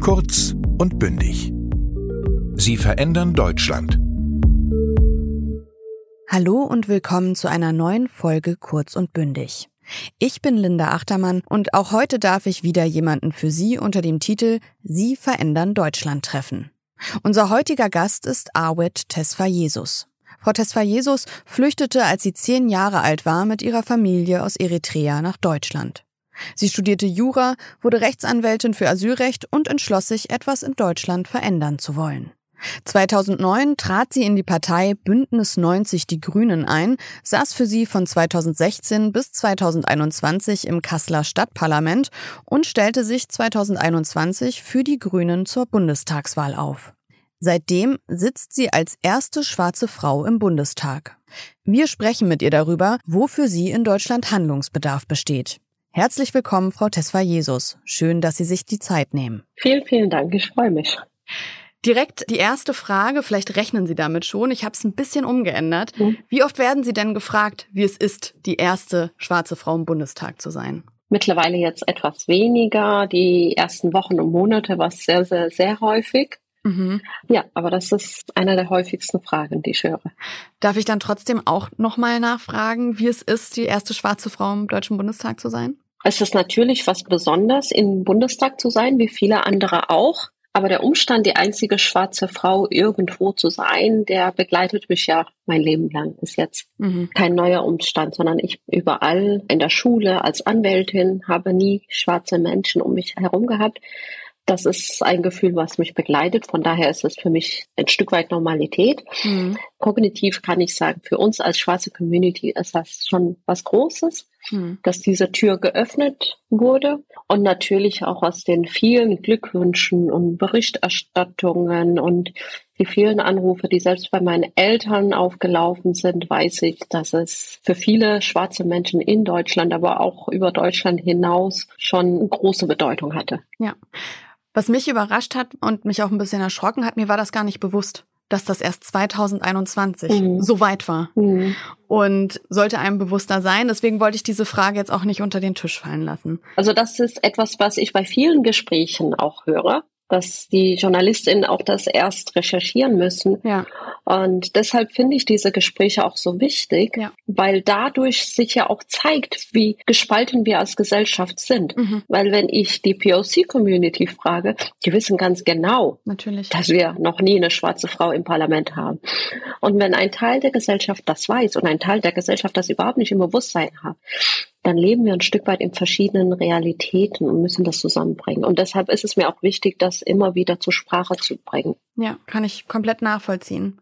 Kurz und bündig. Sie verändern Deutschland. Hallo und willkommen zu einer neuen Folge Kurz und bündig. Ich bin Linda Achtermann und auch heute darf ich wieder jemanden für Sie unter dem Titel Sie verändern Deutschland treffen. Unser heutiger Gast ist Awet Jesus. Frau Jesus flüchtete, als sie zehn Jahre alt war, mit ihrer Familie aus Eritrea nach Deutschland. Sie studierte Jura, wurde Rechtsanwältin für Asylrecht und entschloss sich, etwas in Deutschland verändern zu wollen. 2009 trat sie in die Partei Bündnis 90 Die Grünen ein, saß für sie von 2016 bis 2021 im Kasseler Stadtparlament und stellte sich 2021 für die Grünen zur Bundestagswahl auf. Seitdem sitzt sie als erste schwarze Frau im Bundestag. Wir sprechen mit ihr darüber, wo für sie in Deutschland Handlungsbedarf besteht. Herzlich willkommen, Frau Tesfa Jesus. Schön, dass Sie sich die Zeit nehmen. Vielen, vielen Dank. Ich freue mich. Direkt die erste Frage, vielleicht rechnen Sie damit schon. Ich habe es ein bisschen umgeändert. Mhm. Wie oft werden Sie denn gefragt, wie es ist, die erste schwarze Frau im Bundestag zu sein? Mittlerweile jetzt etwas weniger. Die ersten Wochen und Monate war es sehr, sehr, sehr häufig. Mhm. Ja, aber das ist eine der häufigsten Fragen, die ich höre. Darf ich dann trotzdem auch nochmal nachfragen, wie es ist, die erste schwarze Frau im Deutschen Bundestag zu sein? Es ist natürlich was Besonderes, im Bundestag zu sein, wie viele andere auch. Aber der Umstand, die einzige schwarze Frau irgendwo zu sein, der begleitet mich ja mein Leben lang. Ist jetzt mhm. kein neuer Umstand, sondern ich überall in der Schule als Anwältin habe nie schwarze Menschen um mich herum gehabt. Das ist ein Gefühl, was mich begleitet. Von daher ist es für mich ein Stück weit Normalität. Mhm. Kognitiv kann ich sagen, für uns als schwarze Community ist das schon was Großes, mhm. dass diese Tür geöffnet wurde. Und natürlich auch aus den vielen Glückwünschen und Berichterstattungen und die vielen Anrufe, die selbst bei meinen Eltern aufgelaufen sind, weiß ich, dass es für viele schwarze Menschen in Deutschland, aber auch über Deutschland hinaus schon große Bedeutung hatte. Ja. Was mich überrascht hat und mich auch ein bisschen erschrocken hat, mir war das gar nicht bewusst, dass das erst 2021 mhm. so weit war. Mhm. Und sollte einem bewusster sein. Deswegen wollte ich diese Frage jetzt auch nicht unter den Tisch fallen lassen. Also das ist etwas, was ich bei vielen Gesprächen auch höre dass die JournalistInnen auch das erst recherchieren müssen. Ja. Und deshalb finde ich diese Gespräche auch so wichtig, ja. weil dadurch sich ja auch zeigt, wie gespalten wir als Gesellschaft sind. Mhm. Weil wenn ich die POC-Community frage, die wissen ganz genau, Natürlich. dass wir noch nie eine schwarze Frau im Parlament haben. Und wenn ein Teil der Gesellschaft das weiß und ein Teil der Gesellschaft das überhaupt nicht im Bewusstsein hat, dann leben wir ein Stück weit in verschiedenen Realitäten und müssen das zusammenbringen. Und deshalb ist es mir auch wichtig, das immer wieder zur Sprache zu bringen. Ja, kann ich komplett nachvollziehen.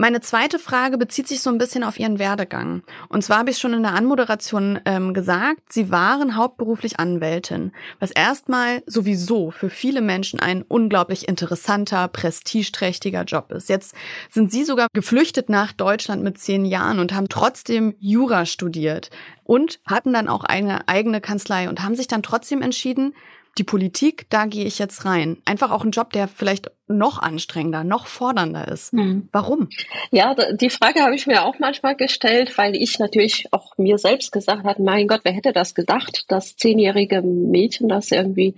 Meine zweite Frage bezieht sich so ein bisschen auf Ihren Werdegang. Und zwar habe ich schon in der Anmoderation ähm, gesagt, Sie waren hauptberuflich Anwältin, was erstmal sowieso für viele Menschen ein unglaublich interessanter, prestigeträchtiger Job ist. Jetzt sind Sie sogar geflüchtet nach Deutschland mit zehn Jahren und haben trotzdem Jura studiert und hatten dann auch eine eigene Kanzlei und haben sich dann trotzdem entschieden, die Politik, da gehe ich jetzt rein. Einfach auch ein Job, der vielleicht noch anstrengender, noch fordernder ist. Mhm. Warum? Ja, die Frage habe ich mir auch manchmal gestellt, weil ich natürlich auch mir selbst gesagt habe, mein Gott, wer hätte das gedacht, dass zehnjährige Mädchen, das irgendwie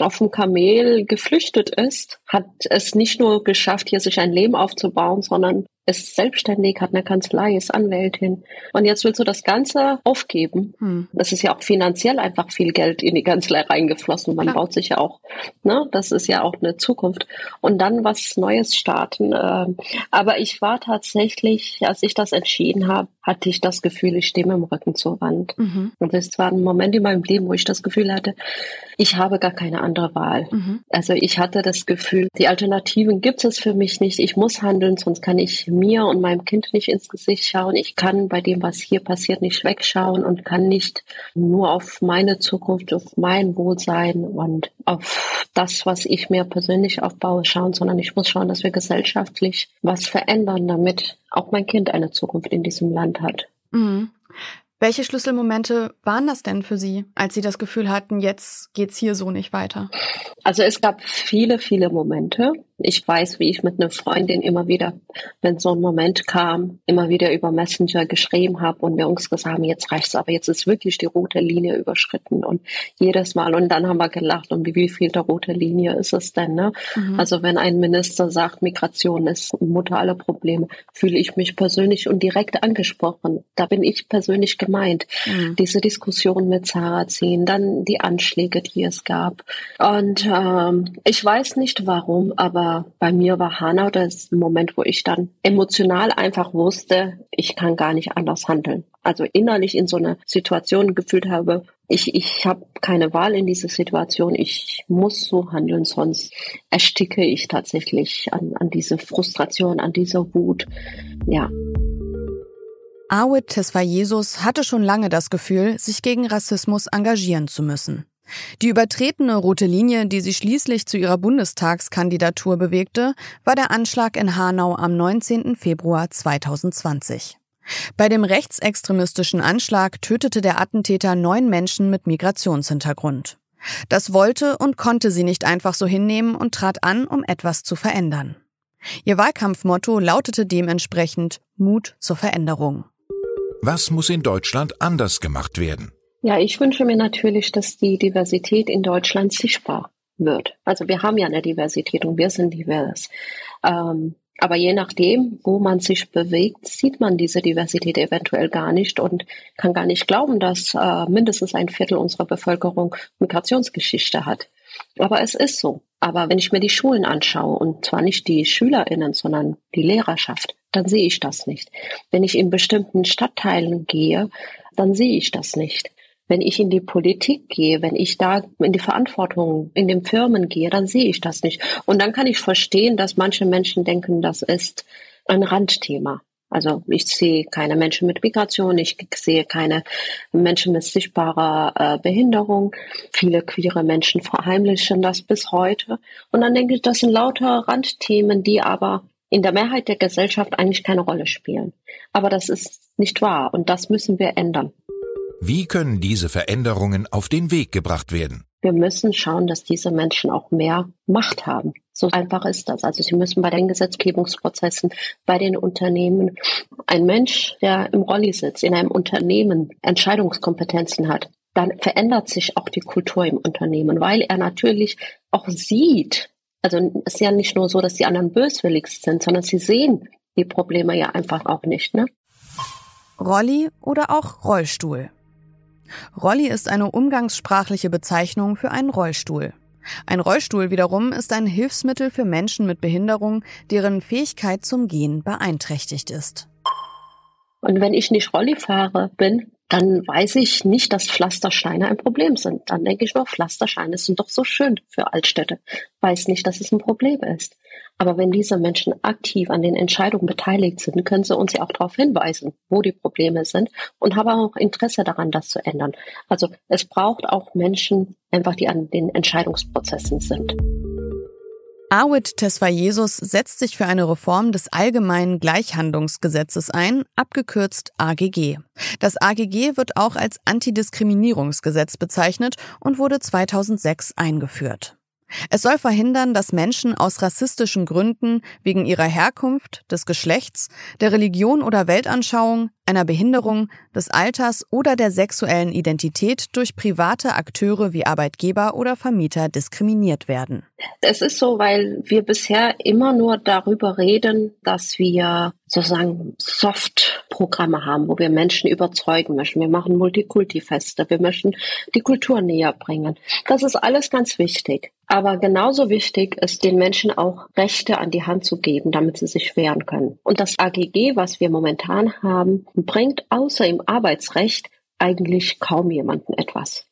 auf dem Kamel geflüchtet ist, hat es nicht nur geschafft, hier sich ein Leben aufzubauen, sondern ist selbstständig, hat eine Kanzlei, ist Anwältin. Und jetzt willst du das Ganze aufgeben. Hm. Das ist ja auch finanziell einfach viel Geld in die Kanzlei reingeflossen. Man Klar. baut sich ja auch, ne, das ist ja auch eine Zukunft. Und dann was Neues starten. Ähm, aber ich war tatsächlich, als ich das entschieden habe, hatte ich das Gefühl, ich stehe mit dem Rücken zur Wand. Mhm. Und das war ein Moment in meinem Leben, wo ich das Gefühl hatte, ich habe gar keine andere Wahl. Mhm. Also ich hatte das Gefühl, die Alternativen gibt es für mich nicht. Ich muss handeln, sonst kann ich mir und meinem Kind nicht ins Gesicht schauen. Ich kann bei dem, was hier passiert, nicht wegschauen und kann nicht nur auf meine Zukunft, auf mein Wohlsein und auf das, was ich mir persönlich aufbaue, schauen, sondern ich muss schauen, dass wir gesellschaftlich was verändern, damit auch mein Kind eine Zukunft in diesem Land hat. Mhm. Welche Schlüsselmomente waren das denn für Sie, als Sie das Gefühl hatten, jetzt geht's hier so nicht weiter? Also es gab viele, viele Momente. Ich weiß, wie ich mit einer Freundin immer wieder, wenn so ein Moment kam, immer wieder über Messenger geschrieben habe und wir uns gesagt haben, jetzt reicht's, aber jetzt ist wirklich die rote Linie überschritten und jedes Mal und dann haben wir gelacht und wie viel der rote Linie ist es denn, ne? Mhm. Also wenn ein Minister sagt, Migration ist Mutter aller Probleme, fühle ich mich persönlich und direkt angesprochen. Da bin ich persönlich gemeint. Mhm. Diese Diskussion mit Sarah ziehen, dann die Anschläge, die es gab und ähm, ich weiß nicht warum, aber bei mir war Hanau das Moment, wo ich dann emotional einfach wusste, ich kann gar nicht anders handeln. Also innerlich in so einer Situation gefühlt habe, ich, ich habe keine Wahl in dieser Situation, ich muss so handeln, sonst ersticke ich tatsächlich an, an diese Frustration, an dieser Wut. Ja. Awit Tesfayesus hatte schon lange das Gefühl, sich gegen Rassismus engagieren zu müssen. Die übertretene rote Linie, die sie schließlich zu ihrer Bundestagskandidatur bewegte, war der Anschlag in Hanau am 19. Februar 2020. Bei dem rechtsextremistischen Anschlag tötete der Attentäter neun Menschen mit Migrationshintergrund. Das wollte und konnte sie nicht einfach so hinnehmen und trat an, um etwas zu verändern. Ihr Wahlkampfmotto lautete dementsprechend Mut zur Veränderung. Was muss in Deutschland anders gemacht werden? Ja, ich wünsche mir natürlich, dass die Diversität in Deutschland sichtbar wird. Also wir haben ja eine Diversität und wir sind divers. Ähm, aber je nachdem, wo man sich bewegt, sieht man diese Diversität eventuell gar nicht und kann gar nicht glauben, dass äh, mindestens ein Viertel unserer Bevölkerung Migrationsgeschichte hat. Aber es ist so. Aber wenn ich mir die Schulen anschaue, und zwar nicht die SchülerInnen, sondern die Lehrerschaft, dann sehe ich das nicht. Wenn ich in bestimmten Stadtteilen gehe, dann sehe ich das nicht. Wenn ich in die Politik gehe, wenn ich da in die Verantwortung in den Firmen gehe, dann sehe ich das nicht. Und dann kann ich verstehen, dass manche Menschen denken, das ist ein Randthema. Also ich sehe keine Menschen mit Migration, ich sehe keine Menschen mit sichtbarer äh, Behinderung. Viele queere Menschen verheimlichen das bis heute. Und dann denke ich, das sind lauter Randthemen, die aber in der Mehrheit der Gesellschaft eigentlich keine Rolle spielen. Aber das ist nicht wahr und das müssen wir ändern. Wie können diese Veränderungen auf den Weg gebracht werden? Wir müssen schauen, dass diese Menschen auch mehr Macht haben. So einfach ist das. Also sie müssen bei den Gesetzgebungsprozessen, bei den Unternehmen, ein Mensch, der im Rolli sitzt, in einem Unternehmen Entscheidungskompetenzen hat, dann verändert sich auch die Kultur im Unternehmen, weil er natürlich auch sieht, also es ist ja nicht nur so, dass die anderen böswillig sind, sondern sie sehen die Probleme ja einfach auch nicht. Ne? Rolli oder auch Rollstuhl. Rolli ist eine umgangssprachliche Bezeichnung für einen Rollstuhl. Ein Rollstuhl wiederum ist ein Hilfsmittel für Menschen mit Behinderung, deren Fähigkeit zum Gehen beeinträchtigt ist. Und wenn ich nicht Rolli fahre bin, dann weiß ich nicht, dass Pflastersteine ein Problem sind. Dann denke ich nur, Pflastersteine sind doch so schön für Altstädte. Weiß nicht, dass es ein Problem ist. Aber wenn diese Menschen aktiv an den Entscheidungen beteiligt sind, können sie uns ja auch darauf hinweisen, wo die Probleme sind und haben auch Interesse daran, das zu ändern. Also es braucht auch Menschen, einfach die an den Entscheidungsprozessen sind. Awit Tesfayesus setzt sich für eine Reform des Allgemeinen Gleichhandlungsgesetzes ein, abgekürzt AGG. Das AGG wird auch als Antidiskriminierungsgesetz bezeichnet und wurde 2006 eingeführt. Es soll verhindern, dass Menschen aus rassistischen Gründen wegen ihrer Herkunft, des Geschlechts, der Religion oder Weltanschauung, einer Behinderung, des Alters oder der sexuellen Identität durch private Akteure wie Arbeitgeber oder Vermieter diskriminiert werden. Es ist so, weil wir bisher immer nur darüber reden, dass wir sozusagen Soft-Programme haben, wo wir Menschen überzeugen möchten. Wir machen Multikulti-Feste, wir möchten die Kultur näher bringen. Das ist alles ganz wichtig. Aber genauso wichtig ist, den Menschen auch Rechte an die Hand zu geben, damit sie sich wehren können. Und das AGG, was wir momentan haben, bringt außer im Arbeitsrecht eigentlich kaum jemanden etwas.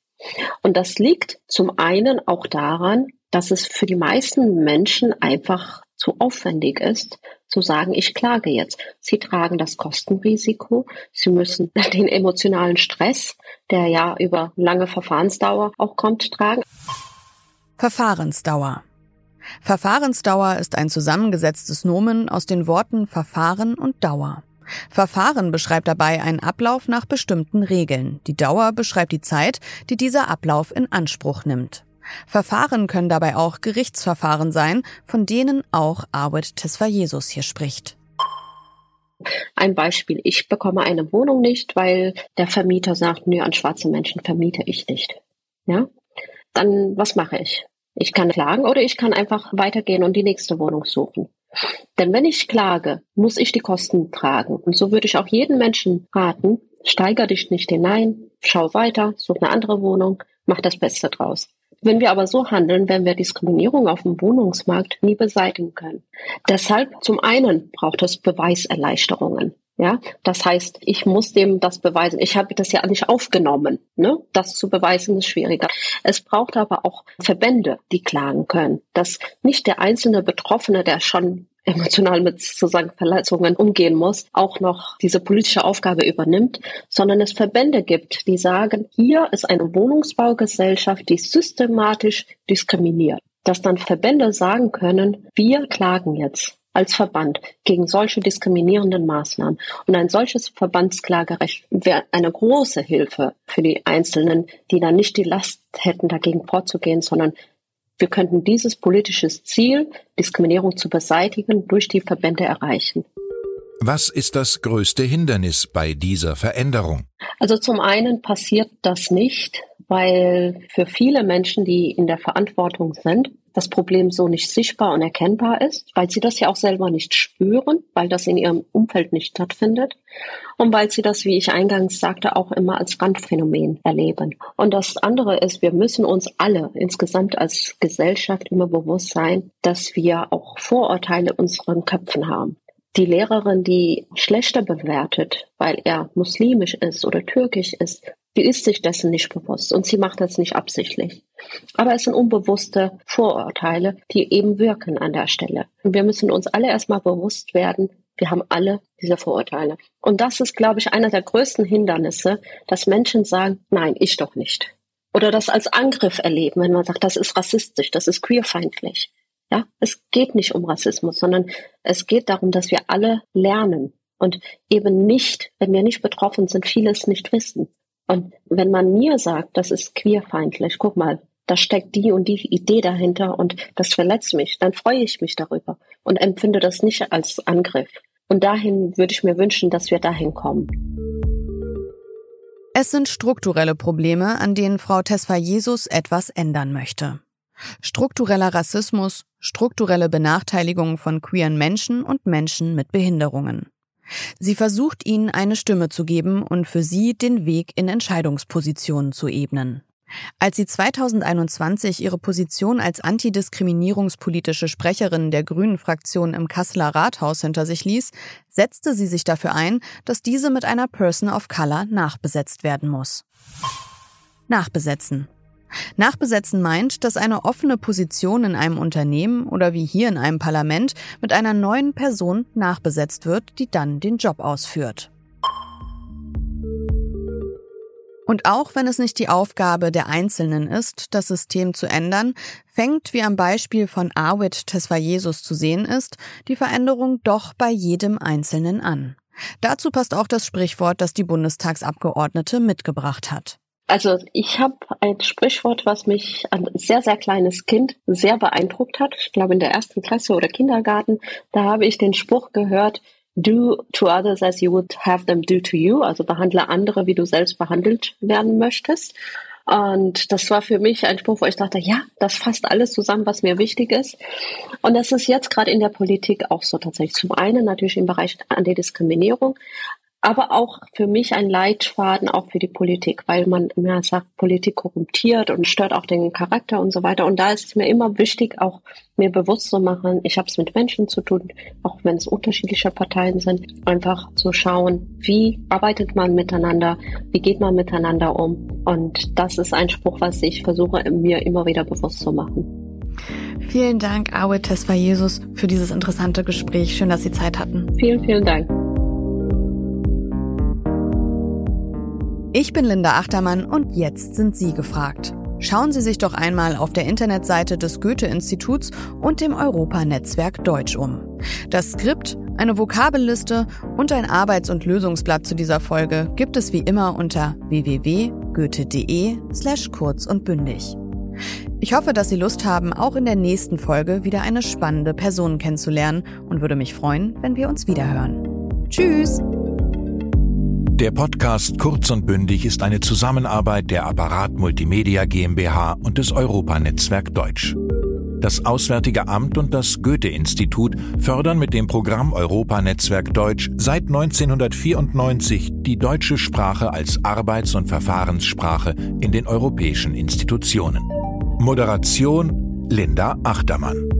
Und das liegt zum einen auch daran, dass es für die meisten Menschen einfach zu aufwendig ist, zu sagen, ich klage jetzt. Sie tragen das Kostenrisiko, sie müssen den emotionalen Stress, der ja über lange Verfahrensdauer auch kommt, tragen. Verfahrensdauer. Verfahrensdauer ist ein zusammengesetztes Nomen aus den Worten Verfahren und Dauer. Verfahren beschreibt dabei einen Ablauf nach bestimmten Regeln. Die Dauer beschreibt die Zeit, die dieser Ablauf in Anspruch nimmt. Verfahren können dabei auch Gerichtsverfahren sein, von denen auch Arwed Tesfayesus hier spricht. Ein Beispiel, ich bekomme eine Wohnung nicht, weil der Vermieter sagt, nö, an schwarze Menschen vermiete ich nicht. Ja? Dann was mache ich? Ich kann klagen oder ich kann einfach weitergehen und die nächste Wohnung suchen. Denn wenn ich klage, muss ich die Kosten tragen. Und so würde ich auch jeden Menschen raten, steiger dich nicht hinein, schau weiter, such eine andere Wohnung, mach das Beste draus. Wenn wir aber so handeln, werden wir Diskriminierung auf dem Wohnungsmarkt nie beseitigen können. Deshalb zum einen braucht es Beweiserleichterungen. Ja, das heißt, ich muss dem das beweisen. Ich habe das ja nicht aufgenommen. Ne? Das zu beweisen ist schwieriger. Es braucht aber auch Verbände, die klagen können. Dass nicht der einzelne Betroffene, der schon emotional mit sozusagen Verletzungen umgehen muss, auch noch diese politische Aufgabe übernimmt, sondern es Verbände gibt, die sagen, hier ist eine Wohnungsbaugesellschaft, die systematisch diskriminiert. Dass dann Verbände sagen können, wir klagen jetzt als Verband gegen solche diskriminierenden Maßnahmen. Und ein solches Verbandsklagerecht wäre eine große Hilfe für die Einzelnen, die dann nicht die Last hätten, dagegen vorzugehen, sondern wir könnten dieses politische Ziel, Diskriminierung zu beseitigen, durch die Verbände erreichen. Was ist das größte Hindernis bei dieser Veränderung? Also zum einen passiert das nicht, weil für viele Menschen, die in der Verantwortung sind, das Problem so nicht sichtbar und erkennbar ist, weil sie das ja auch selber nicht spüren, weil das in ihrem Umfeld nicht stattfindet und weil sie das, wie ich eingangs sagte, auch immer als Randphänomen erleben. Und das andere ist, wir müssen uns alle insgesamt als Gesellschaft immer bewusst sein, dass wir auch Vorurteile in unseren Köpfen haben. Die Lehrerin, die schlechter bewertet, weil er muslimisch ist oder türkisch ist, die ist sich dessen nicht bewusst und sie macht das nicht absichtlich. Aber es sind unbewusste Vorurteile, die eben wirken an der Stelle. Und wir müssen uns alle erstmal bewusst werden, wir haben alle diese Vorurteile. Und das ist, glaube ich, einer der größten Hindernisse, dass Menschen sagen, nein, ich doch nicht. Oder das als Angriff erleben, wenn man sagt, das ist rassistisch, das ist queerfeindlich. Ja, es geht nicht um Rassismus, sondern es geht darum, dass wir alle lernen und eben nicht, wenn wir nicht betroffen sind, vieles nicht wissen. Und wenn man mir sagt, das ist queerfeindlich, guck mal, da steckt die und die Idee dahinter und das verletzt mich, dann freue ich mich darüber und empfinde das nicht als Angriff. Und dahin würde ich mir wünschen, dass wir dahin kommen. Es sind strukturelle Probleme, an denen Frau Tesfa Jesus etwas ändern möchte. Struktureller Rassismus, strukturelle Benachteiligung von queeren Menschen und Menschen mit Behinderungen. Sie versucht ihnen eine Stimme zu geben und für sie den Weg in Entscheidungspositionen zu ebnen. Als sie 2021 ihre Position als antidiskriminierungspolitische Sprecherin der Grünen Fraktion im Kasseler Rathaus hinter sich ließ, setzte sie sich dafür ein, dass diese mit einer Person of Color nachbesetzt werden muss. Nachbesetzen. Nachbesetzen meint, dass eine offene Position in einem Unternehmen oder wie hier in einem Parlament mit einer neuen Person nachbesetzt wird, die dann den Job ausführt. Und auch wenn es nicht die Aufgabe der Einzelnen ist, das System zu ändern, fängt, wie am Beispiel von Arwid Tesfayesus zu sehen ist, die Veränderung doch bei jedem Einzelnen an. Dazu passt auch das Sprichwort, das die Bundestagsabgeordnete mitgebracht hat. Also ich habe ein Sprichwort, was mich ein sehr, sehr kleines Kind sehr beeindruckt hat. Ich glaube in der ersten Klasse oder Kindergarten, da habe ich den Spruch gehört, do to others as you would have them do to you. Also behandle andere, wie du selbst behandelt werden möchtest. Und das war für mich ein Spruch, wo ich dachte, ja, das fasst alles zusammen, was mir wichtig ist. Und das ist jetzt gerade in der Politik auch so tatsächlich. Zum einen natürlich im Bereich Antidiskriminierung, aber auch für mich ein Leitfaden auch für die Politik, weil man immer sagt, Politik korruptiert und stört auch den Charakter und so weiter. Und da ist es mir immer wichtig, auch mir bewusst zu machen, ich habe es mit Menschen zu tun, auch wenn es unterschiedliche Parteien sind, einfach zu schauen, wie arbeitet man miteinander, wie geht man miteinander um. Und das ist ein Spruch, was ich versuche, mir immer wieder bewusst zu machen. Vielen Dank, Awe Tesfa Jesus, für dieses interessante Gespräch. Schön, dass Sie Zeit hatten. Vielen, vielen Dank. Ich bin Linda Achtermann und jetzt sind Sie gefragt. Schauen Sie sich doch einmal auf der Internetseite des Goethe-Instituts und dem Europanetzwerk Deutsch um. Das Skript, eine Vokabelliste und ein Arbeits- und Lösungsblatt zu dieser Folge gibt es wie immer unter www.goethe.de slash kurz und bündig. Ich hoffe, dass Sie Lust haben, auch in der nächsten Folge wieder eine spannende Person kennenzulernen und würde mich freuen, wenn wir uns wiederhören. Tschüss! Der Podcast Kurz und Bündig ist eine Zusammenarbeit der Apparat Multimedia GmbH und des Europanetzwerk Deutsch. Das Auswärtige Amt und das Goethe-Institut fördern mit dem Programm Europanetzwerk Deutsch seit 1994 die deutsche Sprache als Arbeits- und Verfahrenssprache in den europäischen Institutionen. Moderation Linda Achtermann.